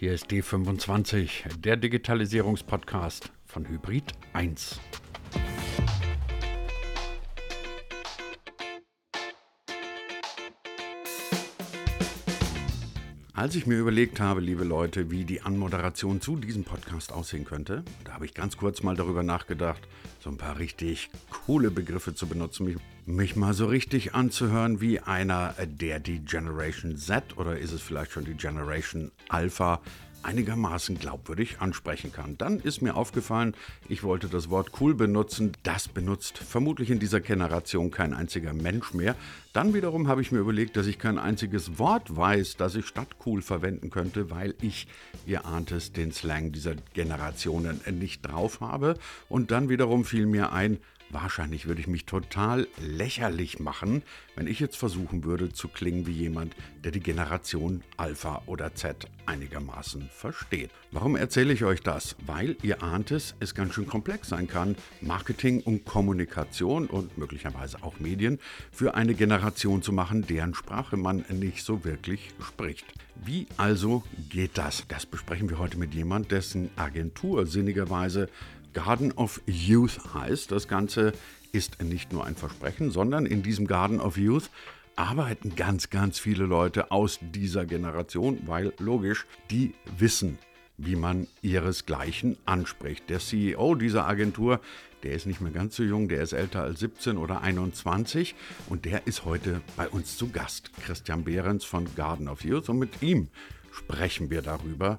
Hier ist D25, der Digitalisierungspodcast von Hybrid 1. Als ich mir überlegt habe, liebe Leute, wie die Anmoderation zu diesem Podcast aussehen könnte, da habe ich ganz kurz mal darüber nachgedacht, so ein paar richtig coole Begriffe zu benutzen, mich, mich mal so richtig anzuhören wie einer, der die Generation Z oder ist es vielleicht schon die Generation Alpha einigermaßen glaubwürdig ansprechen kann. Dann ist mir aufgefallen, ich wollte das Wort cool benutzen. Das benutzt vermutlich in dieser Generation kein einziger Mensch mehr. Dann wiederum habe ich mir überlegt, dass ich kein einziges Wort weiß, das ich statt cool verwenden könnte, weil ich, ihr ahnt es, den Slang dieser Generationen nicht drauf habe. Und dann wiederum fiel mir ein, Wahrscheinlich würde ich mich total lächerlich machen, wenn ich jetzt versuchen würde zu klingen wie jemand, der die Generation Alpha oder Z einigermaßen versteht. Warum erzähle ich euch das? Weil ihr ahnt es, es ganz schön komplex sein kann, Marketing und Kommunikation und möglicherweise auch Medien für eine Generation zu machen, deren Sprache man nicht so wirklich spricht. Wie also geht das? Das besprechen wir heute mit jemand, dessen Agentur sinnigerweise Garden of Youth heißt. Das Ganze ist nicht nur ein Versprechen, sondern in diesem Garden of Youth arbeiten ganz, ganz viele Leute aus dieser Generation, weil logisch, die wissen, wie man ihresgleichen anspricht. Der CEO dieser Agentur, der ist nicht mehr ganz so jung, der ist älter als 17 oder 21 und der ist heute bei uns zu Gast. Christian Behrens von Garden of Youth und mit ihm sprechen wir darüber,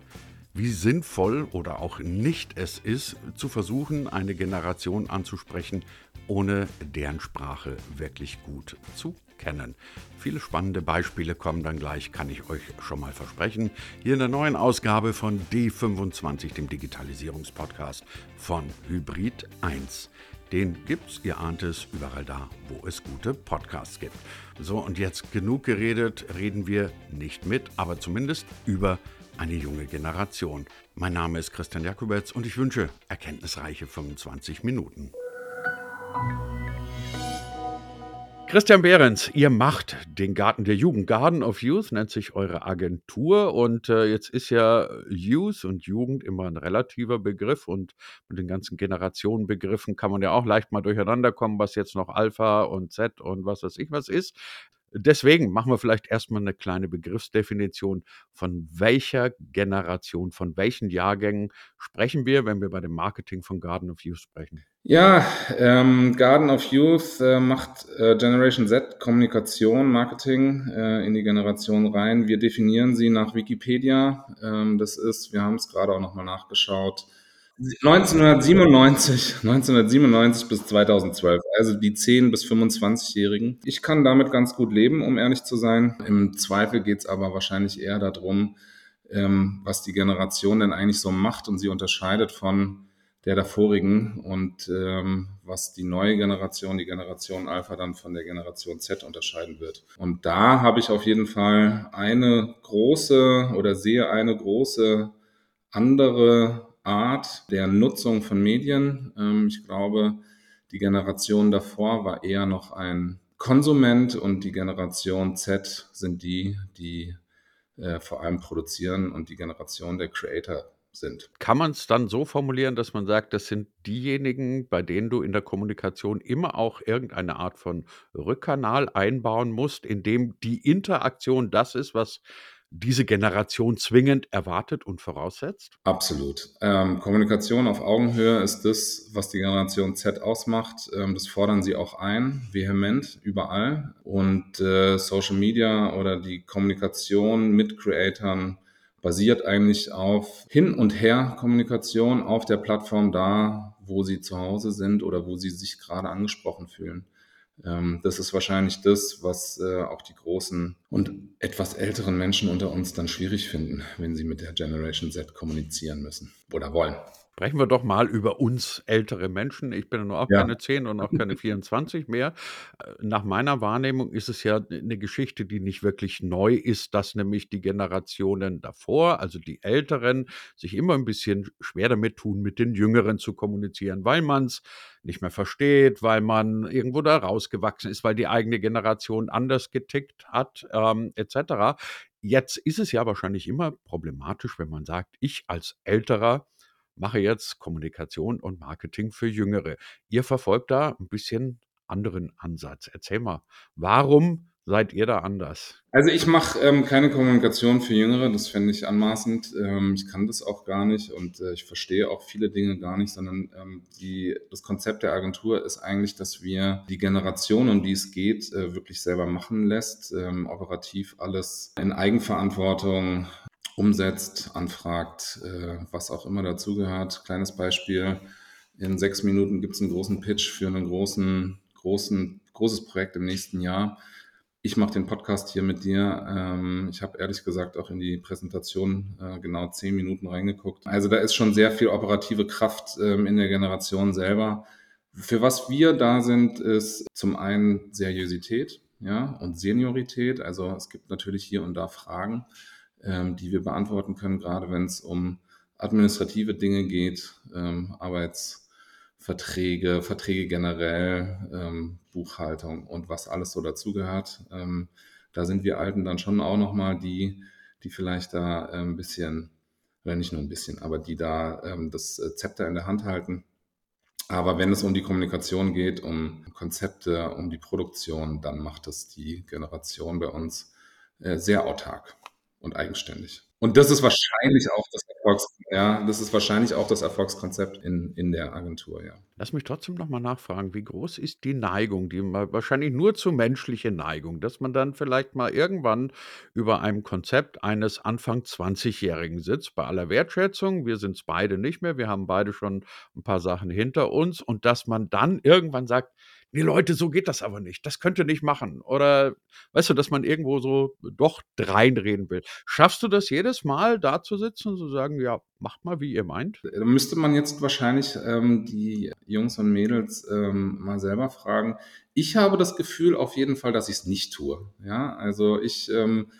wie sinnvoll oder auch nicht es ist, zu versuchen, eine Generation anzusprechen, ohne deren Sprache wirklich gut zu kennen. Viele spannende Beispiele kommen dann gleich, kann ich euch schon mal versprechen. Hier in der neuen Ausgabe von D25, dem Digitalisierungspodcast von Hybrid 1. Den gibt's, ihr ahnt es, überall da, wo es gute Podcasts gibt. So, und jetzt genug geredet, reden wir nicht mit, aber zumindest über eine junge Generation. Mein Name ist Christian Jakubetz und ich wünsche erkenntnisreiche 25 Minuten. Christian Behrens, ihr macht den Garten der Jugend. Garden of Youth nennt sich eure Agentur und äh, jetzt ist ja Youth und Jugend immer ein relativer Begriff und mit den ganzen Generationenbegriffen kann man ja auch leicht mal durcheinander kommen, was jetzt noch Alpha und Z und was weiß ich was ist. Deswegen machen wir vielleicht erstmal eine kleine Begriffsdefinition. Von welcher Generation, von welchen Jahrgängen sprechen wir, wenn wir bei dem Marketing von Garden of Youth sprechen? Ja, ähm, Garden of Youth äh, macht äh, Generation Z Kommunikation, Marketing äh, in die Generation rein. Wir definieren sie nach Wikipedia. Ähm, das ist, wir haben es gerade auch nochmal nachgeschaut, 1997, 1997 bis 2012, also die 10- bis 25-Jährigen. Ich kann damit ganz gut leben, um ehrlich zu sein. Im Zweifel geht es aber wahrscheinlich eher darum, ähm, was die Generation denn eigentlich so macht und sie unterscheidet von der davorigen und ähm, was die neue Generation, die Generation Alpha dann von der Generation Z unterscheiden wird. Und da habe ich auf jeden Fall eine große oder sehe eine große andere Art der Nutzung von Medien. Ähm, ich glaube, die Generation davor war eher noch ein Konsument und die Generation Z sind die, die äh, vor allem produzieren und die Generation der Creator sind. Kann man es dann so formulieren, dass man sagt, das sind diejenigen, bei denen du in der Kommunikation immer auch irgendeine Art von Rückkanal einbauen musst, in dem die Interaktion das ist, was diese Generation zwingend erwartet und voraussetzt? Absolut. Ähm, Kommunikation auf Augenhöhe ist das, was die Generation Z ausmacht. Ähm, das fordern sie auch ein, vehement, überall. Und äh, Social Media oder die Kommunikation mit Creatoren basiert eigentlich auf Hin- und Her-Kommunikation auf der Plattform da, wo sie zu Hause sind oder wo sie sich gerade angesprochen fühlen. Ähm, das ist wahrscheinlich das, was äh, auch die großen und etwas älteren Menschen unter uns dann schwierig finden, wenn sie mit der Generation Z kommunizieren müssen oder wollen. Sprechen wir doch mal über uns ältere Menschen. Ich bin nur auch ja. keine 10 und auch keine 24 mehr. Äh, nach meiner Wahrnehmung ist es ja eine Geschichte, die nicht wirklich neu ist, dass nämlich die Generationen davor, also die Älteren, sich immer ein bisschen schwer damit tun, mit den Jüngeren zu kommunizieren, weil man es nicht mehr versteht, weil man irgendwo da rausgewachsen ist, weil die eigene Generation anders getickt hat, ähm, etc. Jetzt ist es ja wahrscheinlich immer problematisch, wenn man sagt: „Ich als Älterer mache jetzt Kommunikation und Marketing für Jüngere.“ Ihr verfolgt da 'n bisschen anderen Ansatz. Erzähl mal, warum seid ihr da anders? Also, ich mache, ähm, keine Kommunikation für Jüngere, das fände ich anmaßend. Ähm, ich kann das auch gar nicht und, äh, ich verstehe auch viele Dinge gar nicht, sondern, ähm, die das Konzept der Agentur ist eigentlich, dass wir die Generation, um die es geht, äh, wirklich selber machen lässt, ähm, operativ alles in Eigenverantwortung umsetzt, anfragt, äh, was auch immer dazugehört. Kleines Beispiel: In 6 Minuten gibt's 'n großen Pitch für 'nen großen großen großes Projekt im nächsten Jahr. Ich mache den Podcast hier mit dir. Ähm, ich habe ehrlich gesagt auch in die Präsentation, äh, genau 10 Minuten reingeguckt. Also, da ist schon sehr viel operative Kraft, ähm, in der Generation selber. Für was wir da sind, ist zum einen Seriosität, ja, und Seniorität. Also, es gibt natürlich hier und da Fragen, ähm, die wir beantworten können, grade wenn's um administrative Dinge geht, ähm, Arbeitsverträge, Verträge generell, ähm, Buchhaltung und was alles so dazugehört. Ähm, da sind wir Alten dann schon auch noch mal die, die vielleicht da, äh, 'n bisschen oder nicht nur 'n bisschen, aber die da, ähm, das, äh, Zepter in der Hand halten. Aber wenn es um die Kommunikation geht, um Konzepte, um die Produktion, dann macht das die Generation bei uns, äh, sehr autark und eigenständig. Und das ist wahrscheinlich auch das Erfolgs ja, das ist wahrscheinlich auch das Erfolgskonzept in in der Agentur, ja. Lass mich trotzdem noch mal nachfragen, wie groß ist die Neigung, die wahrscheinlich nur zu menschliche Neigung, dass man dann vielleicht mal irgendwann über einem Konzept eines Anfang Zwanzigjährigen sitzt, bei aller Wertschätzung, wir sind's beide nicht mehr, wir haben beide schon 'n paar Sachen hinter uns und dass man dann irgendwann sagt: „Ne, Leute, so geht das aber nicht. Das könnt ihr nicht machen.“ Oder weißt du, dass man irgendwo so doch dreinreden will. Schaffst du das jedes Mal, da zu sitzen und zu sagen: „Ja, macht mal, wie ihr meint?“ Äh, müsste man jetzt wahrscheinlich, ähm, die Jungs und Mädels, ähm, mal selber fragen. Ich habe das Gefühl auf jeden Fall, dass ich's nicht tue, ja? Also, ich, ähm,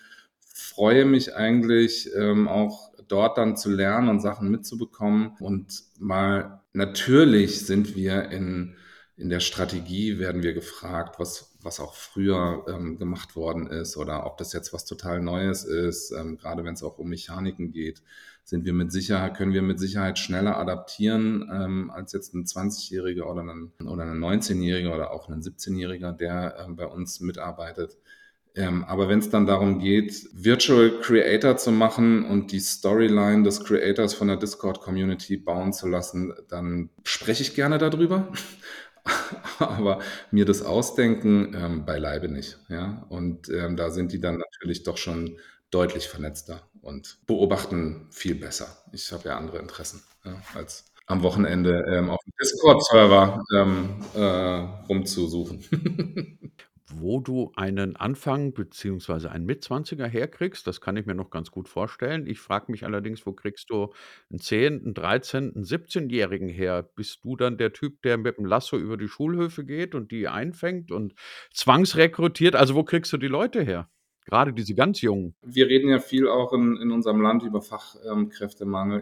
freue mich eigentlich, ähm, auch dort dann zu lernen und Sachen mitzubekommen und mal natürlich sind wir in in der Strategie werden wir gefragt, was was auch früher, ähm, gemacht worden ist oder ob das jetzt was total Neues ist. Ähm, grade wenn's auch um Mechaniken geht, sind wir mit Sicherheit können wir mit Sicherheit schneller adaptieren, ähm, als jetzt 'n Zwanzigjähriger oder 'nen oder 'nen Neunzehnjähriger oder auch 'nen Siebzehnjähriger, der, ähm, bei uns mitarbeitet. Ähm, aber wenn's dann darum geht, Virtual Creator zu machen und die Storyline des Creators von der Discord-Community bauen zu lassen, dann spreche ich gerne da drüber. Aber mir das ausdenken, ähm, beileibe nicht, ja? Und, ähm, da sind die dann natürlich doch schon deutlich vernetzter und beobachten viel besser. Ich habe ja andere Interessen, ja, als am Wochenende, ähm, auf'm Discord-Server, ähm, äh, rumzusuchen. Wo du einen Anfang beziehungsweise einen Mitzwanziger herkriegst, das kann ich mir noch ganz gut vorstellen. Ich frage mich allerdings, wo kriegst du 'n 10-, 'n 13-, 'n Siebzehnjährigen her? Bist du dann der Typ, der mit'm Lasso über die Schulhöfe geht und die einfängt und zwangsrekrutiert? Also, wo kriegst du die Leute her? Grade diese ganz Jungen. Wir reden ja viel auch in in unserem Land über Fach ähm.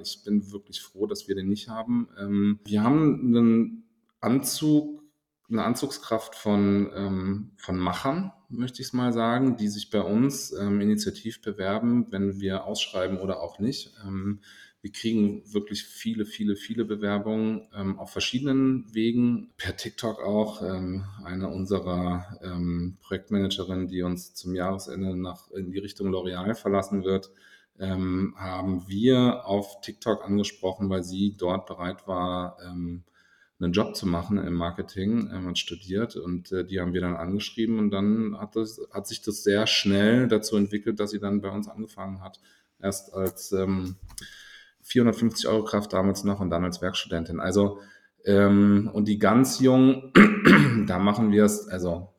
Ich bin wirklich froh, dass wir den nicht haben. Ähm, wir haben 'nen Anzug 'ne Anzugskraft von, ähm von Machern, möchte ich's mal sagen, die sich bei uns, ähm, initiativ bewerben, wenn wir ausschreiben oder auch nicht. Ähm, wir kriegen wirklich viele, viele, viele Bewerbungen, ähm, auf verschiedenen Wegen, per TikTok auch. Ähm, eine unserer, ähm, Projektmanagerinnen, die uns zum Jahresende nach in die Richtung L'Oréal verlassen wird, haben wir auf TikTok angesprochen, weil sie dort bereit war, ähm, 'nen Job zu machen im Marketing, ähm, und studiert und, äh, die haben wir dann angeschrieben und dann hat das hat sich das sehr schnell dazu entwickelt, dass sie dann bei uns angefangen hat. Erst als, ähm, 450 € Kraft damals noch und dann als Werkstudentin. Also, ähm und die ganz Jungen, da machen wir's also,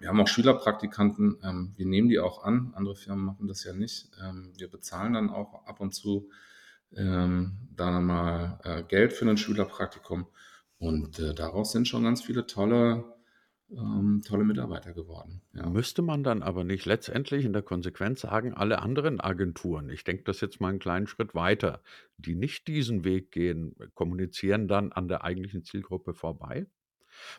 wir haben auch Schülerpraktikanten, ähm, wir nehmen die auch an. Andere Firmen machen das ja nicht. Ähm, wir bezahlen dann auch ab und zu, ähm, da mal, äh, Geld für 'nen Schülerpraktikum und, äh, daraus sind schon ganz viele tolle ähm, tolle Mitarbeiter geworden, ja. Müsste man dann aber nicht letztendlich in der Konsequenz sagen, alle anderen Agenturen ich denke das jetzt mal 'n kleinen Schritt weiter, die nicht diesen Weg gehen, kommunizieren dann an der eigentlichen Zielgruppe vorbei?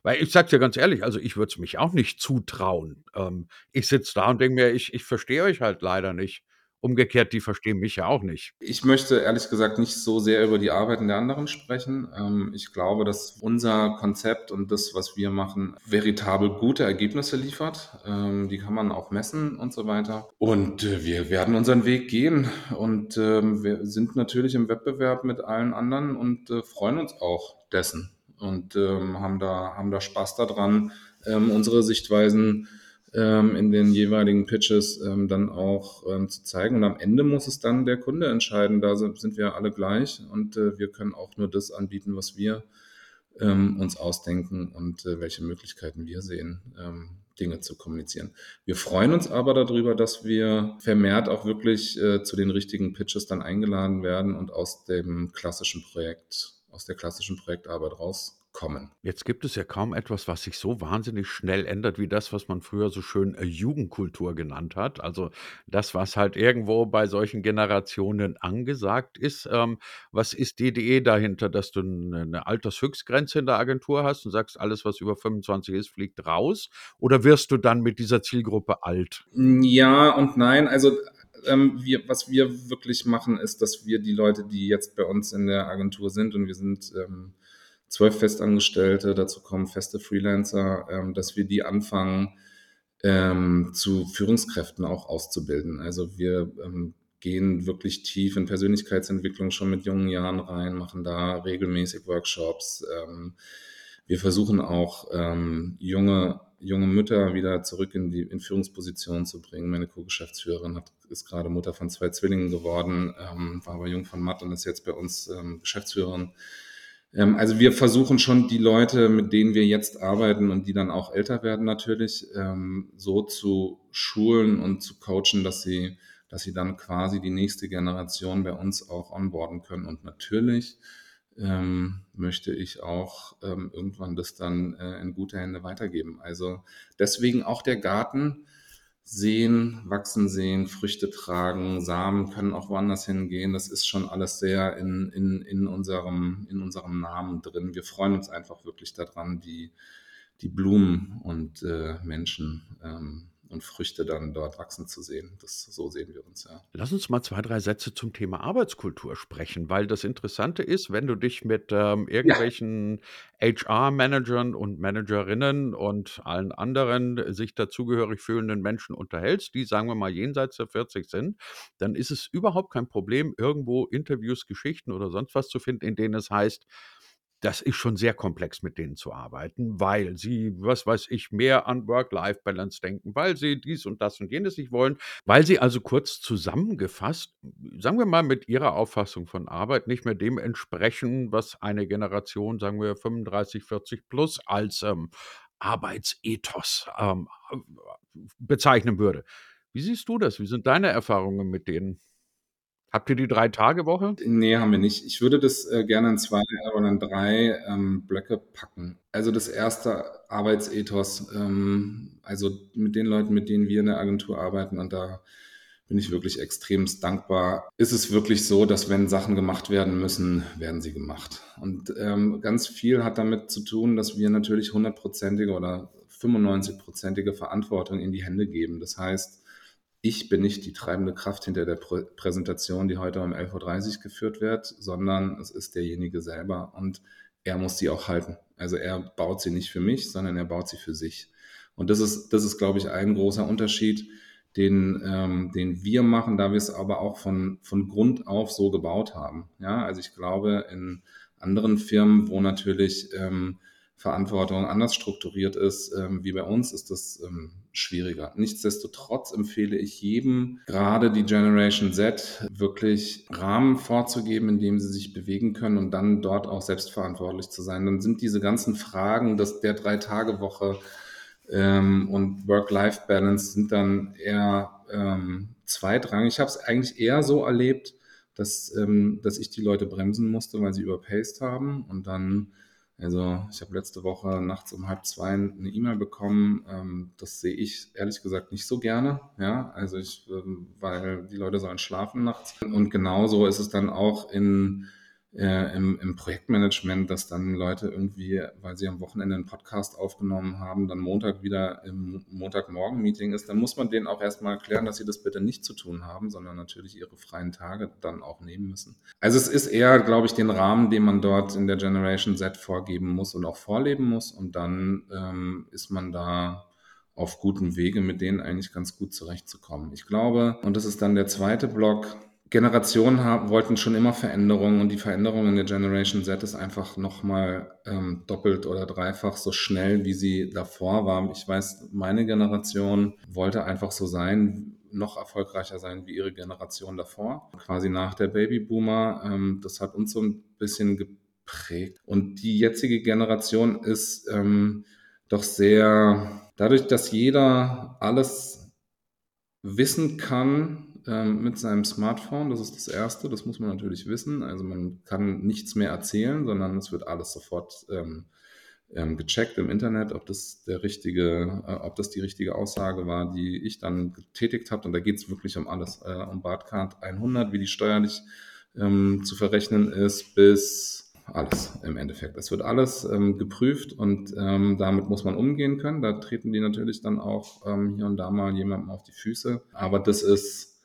Weil ich sage dir ganz ehrlich, also ich würde es mich auch nicht zutrauen. Ähm, ich sitze da und denke mir, ich ich verstehe euch halt leider nicht. Umgekehrt, die verstehen mich ja auch nicht. Ich möchte ehrlich gesagt nicht so sehr über die Arbeiten der anderen sprechen. Ähm, ich glaube, dass unser Konzept und das, was wir machen, veritabel gute Ergebnisse liefert. Ähm, die kann man auch messen und so weiter. Und äh, wir werden unseren Weg gehen und ähm, wir sind natürlich im Wettbewerb mit allen anderen und äh, freuen uns auch dessen und haben, da, haben da Spaß daran, unsere Sichtweisen ähm, in den jeweiligen Pitches ähm, dann auch ähm, zu zeigen. Und am Ende muss es dann der Kunde entscheiden. Da sind wir alle gleich und äh, wir können auch nur das anbieten, was wir ähm, uns ausdenken und äh, welche Möglichkeiten wir sehen. Ähm, Dinge zu kommunizieren. Wir freuen uns aber darüber, dass wir vermehrt auch wirklich äh, zu den richtigen Pitches dann eingeladen werden und aus dem klassischen Projekt, aus der klassischen Projektarbeit raus kommen. Jetzt gibt es ja kaum etwas, was sich so wahnsinnig schnell ändert wie das, was man früher so schön äh, Jugendkultur genannt hat. Also das, was halt irgendwo bei solchen Generationen angesagt ist. Ähm, was ist die Idee dahinter, dass du eine, eine Altershöchstgrenze in der Agentur hast und sagst, alles, was über 25 ist, fliegt raus? Oder wirst du dann mit dieser Zielgruppe alt? Ja und nein. Also ähm, wir, was wir wirklich machen, ist, dass wir die Leute, die jetzt bei uns in der Agentur sind, und wir sind ähm, zwölf Festangestellte, dazu kommen feste Freelancer, ähm, dass wir die anfangen ähm, zu Führungskräften auch auszubilden. Also wir ähm, gehen wirklich tief in Persönlichkeitsentwicklung schon mit jungen Jahren rein, machen da regelmäßig Workshops. Ähm, wir versuchen auch ähm, junge, junge Mütter wieder zurück in die in Führungspositionen zu bringen. Meine Co-Geschäftsführerin ist gerade Mutter von zwei Zwillingen geworden, ähm, war aber jung von Matt und ist jetzt bei uns Geschäftsführerin ähm, also wir versuchen schon die Leute, mit denen wir jetzt arbeiten und die dann auch älter werden natürlich, ähm, so zu schulen und zu coachen, dass sie, dass sie dann quasi die nächste Generation bei uns auch onboarden können. Und natürlich ähm, möchte ich auch ähm, irgendwann das dann äh, in gute Hände weitergeben. Also deswegen auch der Garten sehen, wachsen sehen, Früchte tragen, Samen können auch woanders hingehen. Das ist schon alles sehr in, in, in, unserem, in unserem Namen drin. Wir freuen uns einfach wirklich daran, die, die Blumen und äh, Menschen ähm, und Früchte dann dort wachsen zu sehen. Das, so sehen wir uns, ja. Lass uns mal zwei, drei Sätze zum Thema Arbeitskultur sprechen, weil das Interessante ist, wenn du dich mit ähm, irgendwelchen ja. HR-Managern und Managerinnen und allen anderen sich dazugehörig fühlenden Menschen unterhältst, die, sagen wir mal, jenseits der 40 sind, dann ist es überhaupt kein Problem, irgendwo Interviews, Geschichten oder sonst was zu finden, in denen es heißt, das ist schon sehr komplex, mit denen zu arbeiten, weil sie, was weiß ich, mehr an Work-Life-Balance denken, weil sie dies und das und jenes nicht wollen, weil sie also kurz zusammengefasst, sagen wir mal, mit ihrer Auffassung von Arbeit nicht mehr dem entsprechen, was eine Generation, sagen wir 35, 40 plus als ähm, Arbeitsethos ähm, bezeichnen würde. Wie siehst du das? Wie sind deine Erfahrungen mit denen? Habt ihr die Drei-Tage-Woche? Nee, haben wir nicht. Ich würde das äh, gerne in zwei oder in drei ähm, Blöcke packen. Also das erste Arbeitsethos, ähm, also mit den Leuten, mit denen wir in der Agentur arbeiten und da bin ich wirklich extremst dankbar. Ist es wirklich so, dass wenn Sachen gemacht werden müssen, werden sie gemacht. Und ähm, ganz viel hat damit zu tun, dass wir natürlich hundertprozentige oder 95-prozentige Verantwortung in die Hände geben. Das heißt, ich bin nicht die treibende Kraft hinter der Prä Präsentation, die heute um 11.30 Uhr geführt wird, sondern es ist derjenige selber und er muss sie auch halten. Also er baut sie nicht für mich, sondern er baut sie für sich. Und das ist, das ist, glaube ich, ein großer Unterschied, den, ähm, den wir machen, da wir es aber auch von, von Grund auf so gebaut haben. Ja, also ich glaube, in anderen Firmen, wo natürlich ähm, Verantwortung anders strukturiert ist ähm, wie bei uns, ist das ähm, schwieriger. Nichtsdestotrotz empfehle ich jedem, gerade die Generation Z, wirklich Rahmen vorzugeben, in dem sie sich bewegen können und dann dort auch selbstverantwortlich zu sein. Dann sind diese ganzen Fragen dass der Drei-Tage-Woche ähm, und Work-Life-Balance sind dann eher ähm, zweitrangig. Ich habe es eigentlich eher so erlebt, dass, ähm, dass ich die Leute bremsen musste, weil sie überpaced haben und dann also ich habe letzte Woche nachts um halb zwei eine E-Mail bekommen. Ähm, das sehe ich ehrlich gesagt nicht so gerne. Ja, also ich, ähm, weil die Leute sollen schlafen nachts. Und genauso ist es dann auch in äh, im, im Projektmanagement, dass dann Leute irgendwie, weil sie am Wochenende einen Podcast aufgenommen haben, dann Montag wieder im Montagmorgen-Meeting ist, dann muss man denen auch erstmal erklären, dass sie das bitte nicht zu tun haben, sondern natürlich ihre freien Tage dann auch nehmen müssen. Also es ist eher, glaube ich, den Rahmen, den man dort in der Generation Z vorgeben muss und auch vorleben muss und dann ähm, ist man da auf gutem Wege, mit denen eigentlich ganz gut zurechtzukommen. Ich glaube, und das ist dann der zweite Block, Generationen haben, wollten schon immer Veränderungen und die Veränderung in der Generation Z ist einfach nochmal ähm, doppelt oder dreifach so schnell, wie sie davor war. Ich weiß, meine Generation wollte einfach so sein, noch erfolgreicher sein wie ihre Generation davor, quasi nach der Babyboomer. Ähm, das hat uns so ein bisschen geprägt. Und die jetzige Generation ist ähm, doch sehr, dadurch, dass jeder alles wissen kann, ähm, mit seinem Smartphone. Das ist das Erste, das muss man natürlich wissen. Also man kann nichts mehr erzählen, sondern es wird alles sofort ähm, ähm, gecheckt im Internet, ob das der richtige, äh, ob das die richtige Aussage war, die ich dann getätigt habe. Und da geht es wirklich um alles, äh, um Bartcard 100, wie die steuerlich ähm, zu verrechnen ist, bis alles im Endeffekt. Es wird alles ähm, geprüft und ähm, damit muss man umgehen können. Da treten die natürlich dann auch ähm, hier und da mal jemandem auf die Füße. Aber das ist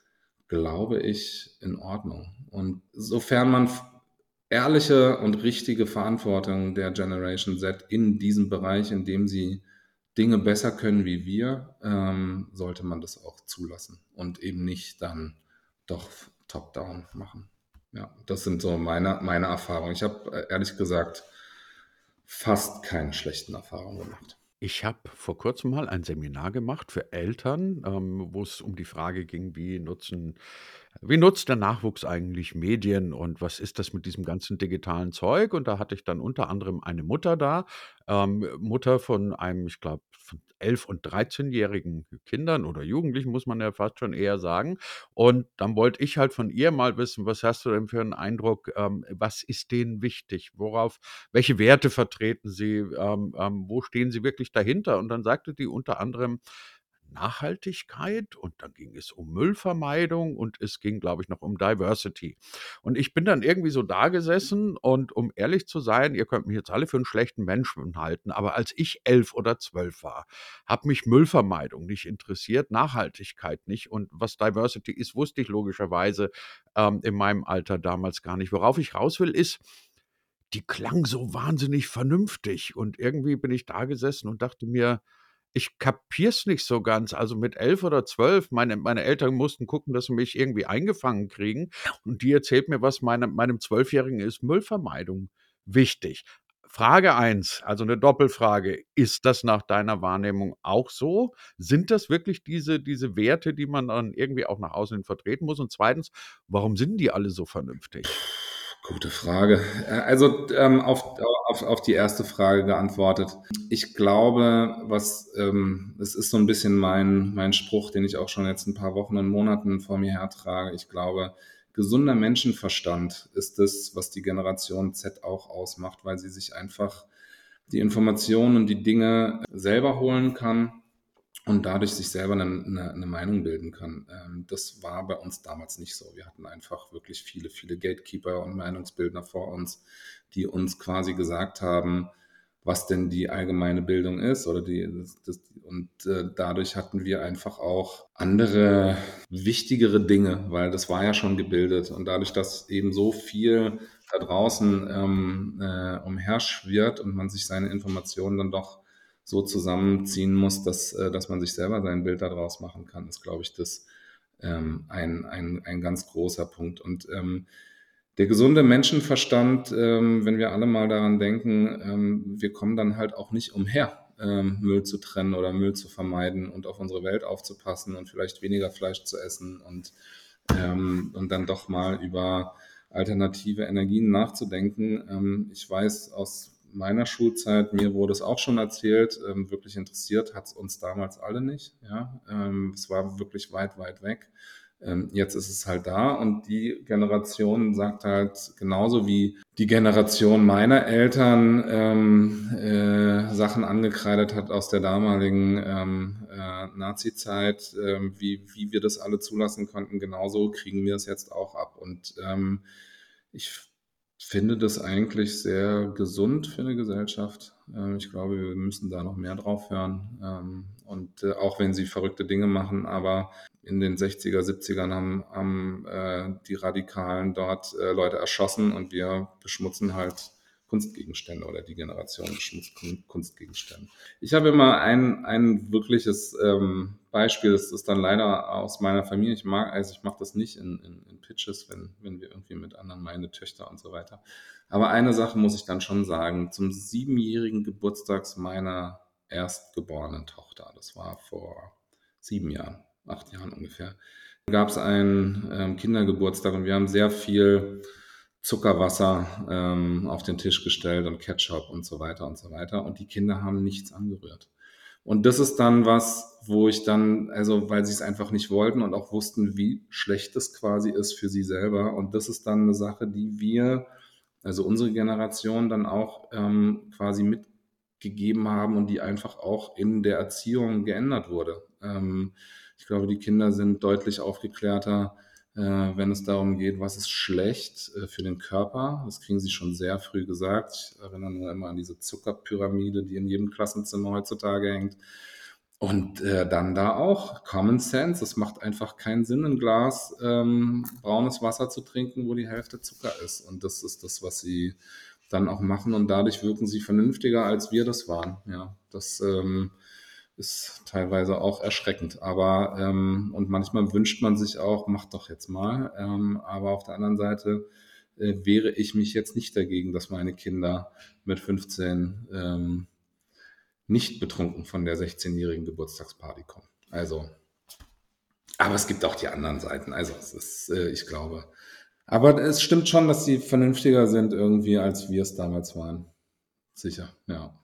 glaube ich, in Ordnung. Und sofern man ehrliche und richtige Verantwortung der Generation Z in diesem Bereich, in dem sie Dinge besser können wie wir, ähm, sollte man das auch zulassen und eben nicht dann doch top-down machen. Ja, das sind so meine, meine Erfahrungen. Ich habe äh, ehrlich gesagt fast keine schlechten Erfahrungen gemacht. Ich habe vor kurzem mal ein Seminar gemacht für Eltern, ähm, wo es um die Frage ging, wie nutzen wie nutzt der Nachwuchs eigentlich Medien und was ist das mit diesem ganzen digitalen Zeug? Und da hatte ich dann unter anderem eine Mutter da, ähm, Mutter von einem, ich glaube, 11 und 13-jährigen Kindern oder Jugendlichen, muss man ja fast schon eher sagen. Und dann wollte ich halt von ihr mal wissen, was hast du denn für einen Eindruck, ähm, was ist denen wichtig? Worauf, welche Werte vertreten sie? Ähm, ähm, wo stehen sie wirklich dahinter? Und dann sagte die unter anderem, Nachhaltigkeit und dann ging es um Müllvermeidung und es ging, glaube ich, noch um Diversity. Und ich bin dann irgendwie so da gesessen und um ehrlich zu sein, ihr könnt mich jetzt alle für einen schlechten Menschen halten, aber als ich elf oder zwölf war, hat mich Müllvermeidung nicht interessiert, Nachhaltigkeit nicht und was Diversity ist, wusste ich logischerweise ähm, in meinem Alter damals gar nicht. Worauf ich raus will, ist, die klang so wahnsinnig vernünftig und irgendwie bin ich da gesessen und dachte mir, ich kapier's nicht so ganz. Also, mit 11 oder 12, meine meine Eltern mussten gucken, dass sie mich irgendwie eingefangen kriegen und die erzählt mir was, meine meinem Zwölfjährigen ist Müllvermeidung wichtig. Frage 1, also eine Doppelfrage: Ist das nach deiner Wahrnehmung auch so? Sind das wirklich diese diese Werte, die man dann irgendwie auch nach außen hin vertreten muss? Und zweitens, warum sind die alle so vernünftig? Gute Frage. Äh, also ähm, auf, auf, auf die erste Frage geantwortet. Ich glaube, was ähm, es ist so ein bisschen mein, mein Spruch, den ich auch schon jetzt ein paar Wochen und Monaten vor mir hertrage. Ich glaube, gesunder Menschenverstand ist das, was die Generation Z auch ausmacht, weil sie sich einfach die Informationen und die Dinge selber holen kann und dadurch sich selber eine, eine, eine Meinung bilden kann. Ähm, das war bei uns damals nicht so. Wir hatten einfach wirklich viele, viele Gatekeeper und Meinungsbildner vor uns, die uns quasi gesagt haben, was denn die allgemeine Bildung ist oder die das, das, und äh, dadurch hatten wir einfach auch andere wichtigere Dinge, weil das war ja schon gebildet und dadurch, dass eben so viel da draußen ähm, äh, umherschwirrt und man sich seine Informationen dann doch so zusammenziehen muss, dass, äh, dass man sich selber sein Bild daraus machen kann, ist, glaube ich, das ähm, ein, ein, ein ganz großer Punkt. Und ähm, der gesunde Menschenverstand, ähm, wenn wir alle mal daran denken, ähm, wir kommen dann halt auch nicht umher, ähm, Müll zu trennen oder Müll zu vermeiden und auf unsere Welt aufzupassen und vielleicht weniger Fleisch zu essen und, ähm, und dann doch mal über alternative Energien nachzudenken. ich weiß aus meiner Schulzeit, mir wurde es auch schon erzählt, ähm, wirklich interessiert hat es uns damals alle nicht. Ja? Ähm, es war wirklich weit, weit weg. Ähm, jetzt ist es halt da und die Generation sagt halt genauso wie die Generation meiner Eltern ähm, äh, Sachen angekreidet hat aus der damaligen ähm, äh, Nazi-Zeit, äh, wie, wie wir das alle zulassen konnten, genauso kriegen wir es jetzt auch ab. Und ähm, ich finde das eigentlich sehr gesund für eine Gesellschaft. Ähm, ich glaube, wir müssen da noch mehr drauf hören. Ähm, und äh, auch wenn sie verrückte Dinge machen, aber in den 60er, 70ern haben, haben äh, die Radikalen dort äh, Leute erschossen und wir beschmutzen halt Kunstgegenstände oder die Generation beschmutzt Kunstgegenstände. Ich habe immer ein, ein wirkliches ähm, Beispiel, das ist dann leider aus meiner Familie. Ich mag, also ich mache das nicht in, in, in Pitches, wenn, wenn wir irgendwie mit anderen, meine Töchter und so weiter. Aber eine Sache muss ich dann schon sagen. Zum siebenjährigen Geburtstags meiner erstgeborenen Tochter, das war vor sieben Jahren, acht Jahren ungefähr, gab es einen ähm, Kindergeburtstag und wir haben sehr viel Zuckerwasser ähm, auf den Tisch gestellt und Ketchup und so weiter und so weiter. Und die Kinder haben nichts angerührt. Und das ist dann was, wo ich dann, also weil sie es einfach nicht wollten und auch wussten, wie schlecht es quasi ist für sie selber. Und das ist dann eine Sache, die wir, also unsere Generation, dann auch ähm, quasi mitgegeben haben und die einfach auch in der Erziehung geändert wurde. Ähm, ich glaube, die Kinder sind deutlich aufgeklärter wenn es darum geht, was ist schlecht äh, für den Körper. Das kriegen sie schon sehr früh gesagt. Ich erinnere nur immer an diese Zuckerpyramide, die in jedem Klassenzimmer heutzutage hängt. Und äh, dann da auch Common Sense. Es macht einfach keinen Sinn, ein Glas ähm, braunes Wasser zu trinken, wo die Hälfte Zucker ist. Und das ist das, was sie dann auch machen. Und dadurch wirken sie vernünftiger, als wir das waren. Ja, das ähm, ist teilweise auch erschreckend. Aber ähm, und manchmal wünscht man sich auch, mach doch jetzt mal. Ähm, aber auf der anderen Seite äh, wehre ich mich jetzt nicht dagegen, dass meine Kinder mit 15 ähm, nicht betrunken von der 16-jährigen Geburtstagsparty kommen. Also, aber es gibt auch die anderen Seiten. Also es ist, äh, ich glaube. Aber es stimmt schon, dass sie vernünftiger sind irgendwie, als wir es damals waren. Sicher, ja.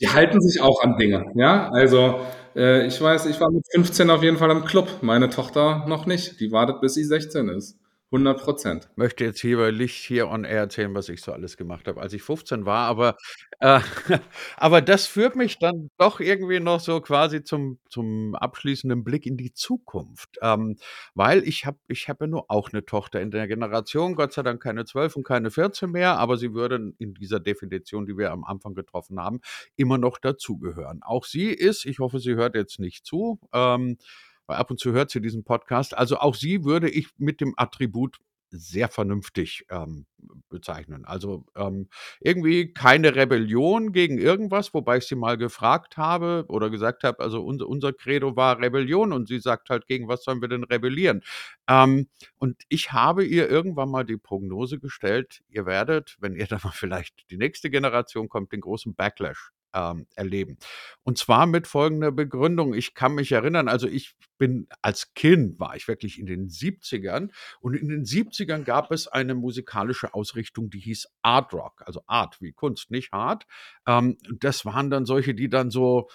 Die halten sich auch an Dinge, ja. Also äh, ich weiß, ich war mit 15 auf jeden Fall im Club. Meine Tochter noch nicht. Die wartet, bis sie 16 ist. 100 Prozent. Möchte jetzt hier Licht hier on air erzählen, was ich so alles gemacht habe, als ich 15 war, aber, äh, aber das führt mich dann doch irgendwie noch so quasi zum, zum abschließenden Blick in die Zukunft. Ähm, weil ich habe ich hab ja nur auch eine Tochter in der Generation, Gott sei Dank keine 12 und keine 14 mehr, aber sie würde in dieser Definition, die wir am Anfang getroffen haben, immer noch dazugehören. Auch sie ist, ich hoffe, sie hört jetzt nicht zu, ähm, ab und zu hört sie diesen Podcast. Also auch sie würde ich mit dem Attribut sehr vernünftig ähm, bezeichnen. Also ähm, irgendwie keine Rebellion gegen irgendwas, wobei ich sie mal gefragt habe oder gesagt habe, also unser, unser Credo war Rebellion und sie sagt halt, gegen was sollen wir denn rebellieren? Ähm, und ich habe ihr irgendwann mal die Prognose gestellt, ihr werdet, wenn ihr dann mal vielleicht die nächste Generation kommt, den großen Backlash ähm, erleben. Und zwar mit folgender Begründung. Ich kann mich erinnern, also ich bin als Kind, war ich wirklich in den 70ern und in den 70ern gab es eine musikalische Ausrichtung, die hieß Art Rock, also Art wie Kunst, nicht hart. Ähm, das waren dann solche, die dann so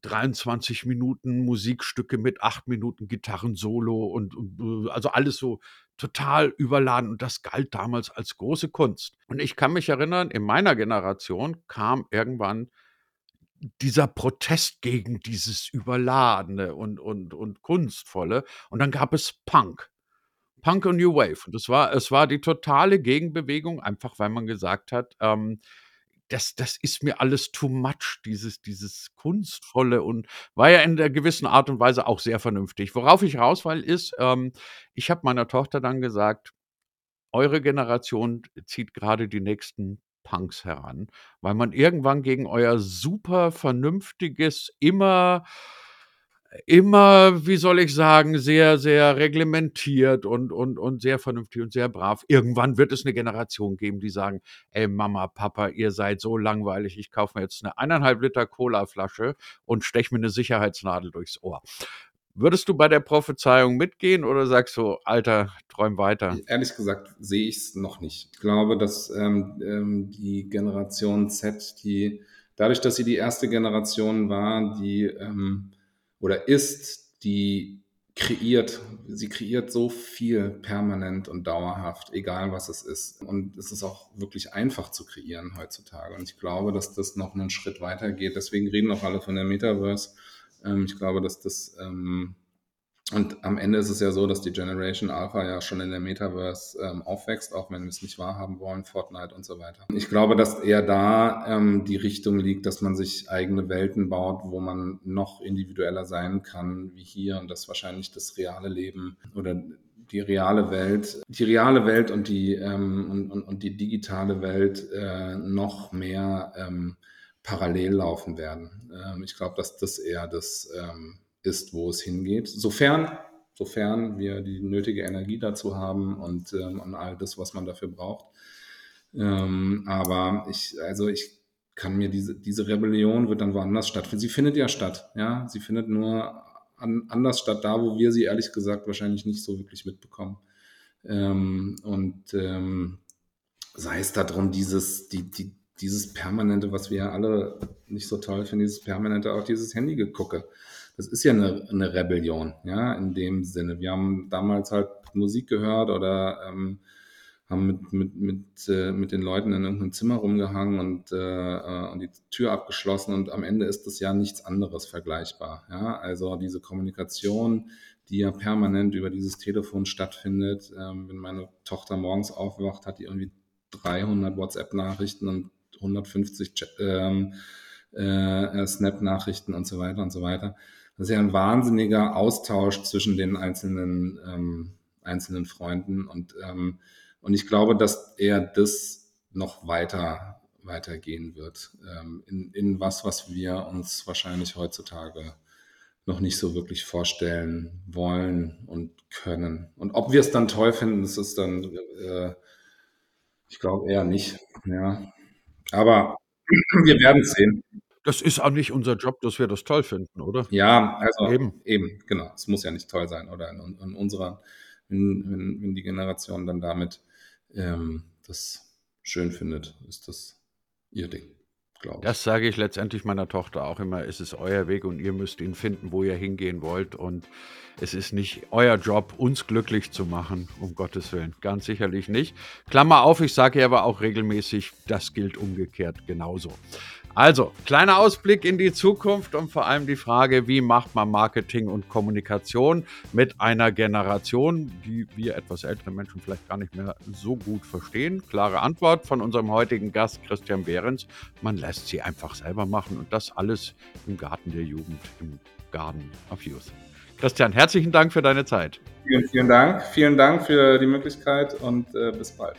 23 Minuten Musikstücke mit 8 Minuten Gitarrensolo und, und äh, also alles so total überladen und das galt damals als große Kunst. Und ich kann mich erinnern, in meiner Generation kam irgendwann dieser Protest gegen dieses Überladene und, und, und Kunstvolle. Und dann gab es Punk. Punk und New Wave. Und es war, es war die totale Gegenbewegung, einfach weil man gesagt hat, ähm, das, das ist mir alles too much, dieses, dieses Kunstvolle und war ja in der gewissen Art und Weise auch sehr vernünftig. Worauf ich raus will, ist, ähm, ich habe meiner Tochter dann gesagt, eure Generation zieht gerade die nächsten Punks heran, weil man irgendwann gegen euer super vernünftiges, immer immer, wie soll ich sagen, sehr, sehr reglementiert und, und, und sehr vernünftig und sehr brav. Irgendwann wird es eine Generation geben, die sagen, ey Mama, Papa, ihr seid so langweilig, ich kaufe mir jetzt eine eineinhalb Liter Cola-Flasche und stech mir eine Sicherheitsnadel durchs Ohr. Würdest du bei der Prophezeiung mitgehen oder sagst du, Alter, träum weiter? Ehrlich gesagt sehe ich es noch nicht. Ich glaube, dass ähm, ähm, die Generation Z, die dadurch, dass sie die erste Generation war, die ähm, oder ist, die kreiert, sie kreiert so viel permanent und dauerhaft, egal was es ist. Und es ist auch wirklich einfach zu kreieren heutzutage. Und ich glaube, dass das noch einen Schritt weiter geht. Deswegen reden auch alle von der Metaverse ähm, ich glaube, dass das ähm, und am Ende ist es ja so, dass die Generation Alpha ja schon in der Metaverse ähm, aufwächst, auch wenn wir es nicht wahrhaben wollen, Fortnite und so weiter. Ich glaube, dass eher da ähm, die Richtung liegt, dass man sich eigene Welten baut, wo man noch individueller sein kann wie hier und das wahrscheinlich das reale Leben oder die reale Welt, die reale Welt und die, ähm, und, und, und, die digitale Welt äh, noch mehr ähm, parallel laufen werden. Ähm, ich glaube, dass das eher das ähm, ist, wo es hingeht. Sofern, sofern wir die nötige Energie dazu haben und, ähm, und all das, was man dafür braucht. Ähm, aber ich, also ich kann mir diese, diese Rebellion wird dann woanders stattfinden. Sie findet ja statt, ja. Sie findet nur an, anders statt da, wo wir sie ehrlich gesagt wahrscheinlich nicht so wirklich mitbekommen. Ähm, und ähm, sei es darum, dieses, die, die, dieses permanente, was wir ja alle nicht so toll finden, dieses permanente, auch dieses Handy-Gegucke das ist ja eine, eine Rebellion, ja, in dem Sinne. Wir haben damals halt Musik gehört oder ähm, haben mit, mit, mit, äh, mit den Leuten in irgendeinem Zimmer rumgehangen und, äh, äh, und die Tür abgeschlossen und am Ende ist das ja nichts anderes vergleichbar. Ja? Also diese Kommunikation, die ja permanent über dieses Telefon stattfindet. Ähm, wenn meine Tochter morgens aufwacht, hat die irgendwie 300 WhatsApp-Nachrichten und 150 ähm, äh, Snap-Nachrichten und so weiter und so weiter. Das ist ja ein wahnsinniger Austausch zwischen den einzelnen, ähm, einzelnen Freunden und, ähm, und ich glaube, dass er das noch weiter weitergehen wird ähm, in, in was, was wir uns wahrscheinlich heutzutage noch nicht so wirklich vorstellen wollen und können. Und ob wir es dann toll finden, das ist dann, äh, ich glaube eher nicht. Ja. Aber wir werden es sehen. Das ist auch nicht unser Job, dass wir das toll finden, oder? Ja, also eben, eben genau. Es muss ja nicht toll sein, oder in, in unserer, wenn, wenn, wenn, die Generation dann damit ähm, das schön findet, ist das ihr Ding. Glaube ich. Das sage ich letztendlich meiner Tochter auch immer. Es ist euer Weg und ihr müsst ihn finden, wo ihr hingehen wollt. Und es ist nicht euer Job, uns glücklich zu machen, um Gottes Willen. Ganz sicherlich nicht. Klammer auf, ich sage ihr aber auch regelmäßig, das gilt umgekehrt genauso. Also, kleiner Ausblick in die Zukunft und vor allem die Frage, wie macht man Marketing und Kommunikation mit einer Generation, die wir etwas ältere Menschen vielleicht gar nicht mehr so gut verstehen. Klare Antwort von unserem heutigen Gast Christian Behrens. Man lässt sie einfach selber machen und das alles im Garten der Jugend, im Garden of Youth. Christian, herzlichen Dank für deine Zeit. Vielen, vielen Dank. Vielen Dank für die Möglichkeit und äh, bis bald.